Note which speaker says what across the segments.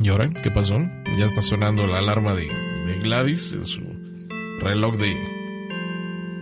Speaker 1: ¿Y ahora qué pasó? Ya está sonando la alarma de, de Gladys en su reloj de,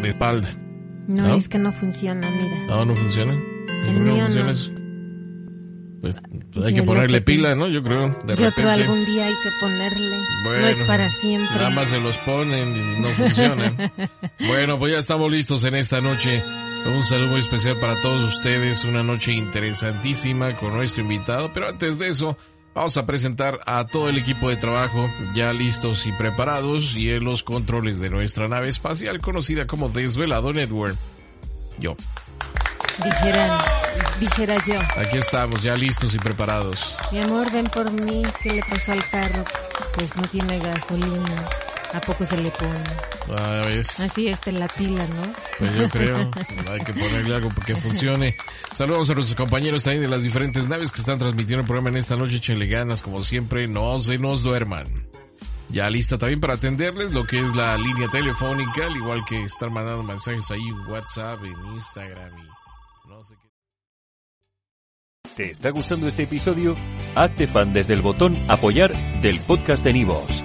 Speaker 1: de espalda.
Speaker 2: No,
Speaker 1: ¿No?
Speaker 2: es que no funciona, mira.
Speaker 1: No, no funciona.
Speaker 2: El
Speaker 1: ¿Por qué no
Speaker 2: mío
Speaker 1: funciona
Speaker 2: no.
Speaker 1: eso? Pues, pues hay
Speaker 2: Yo
Speaker 1: que ponerle
Speaker 2: que
Speaker 1: pila, ¿no? Yo creo, de
Speaker 2: Yo
Speaker 1: repente.
Speaker 2: creo algún día hay que ponerle.
Speaker 1: Bueno,
Speaker 2: no es para siempre.
Speaker 1: Nada más se los ponen y no funcionan. bueno, pues ya estamos listos en esta noche. Un saludo muy especial para todos ustedes. Una noche interesantísima con nuestro invitado. Pero antes de eso, vamos a presentar a todo el equipo de trabajo ya listos y preparados y en los controles de nuestra nave espacial conocida como Desvelado Network. Yo.
Speaker 2: Dijera, dijera yo.
Speaker 1: Aquí estamos ya listos y preparados.
Speaker 2: Mi amor, ven por mí. ¿Qué le pasó al carro? Pues no tiene gasolina. ¿A poco se le pone?
Speaker 1: Ah.
Speaker 2: Así está la pila, ¿no?
Speaker 1: Pues yo creo, hay que ponerle algo para que funcione. Saludos a nuestros compañeros también de las diferentes naves que están transmitiendo el programa en esta noche. Échenle ganas, como siempre, no se nos duerman. Ya lista también para atenderles lo que es la línea telefónica, al igual que estar mandando mensajes ahí en WhatsApp, en Instagram y no sé qué.
Speaker 3: ¿Te está gustando este episodio? Hazte fan desde el botón Apoyar del podcast de Nivos.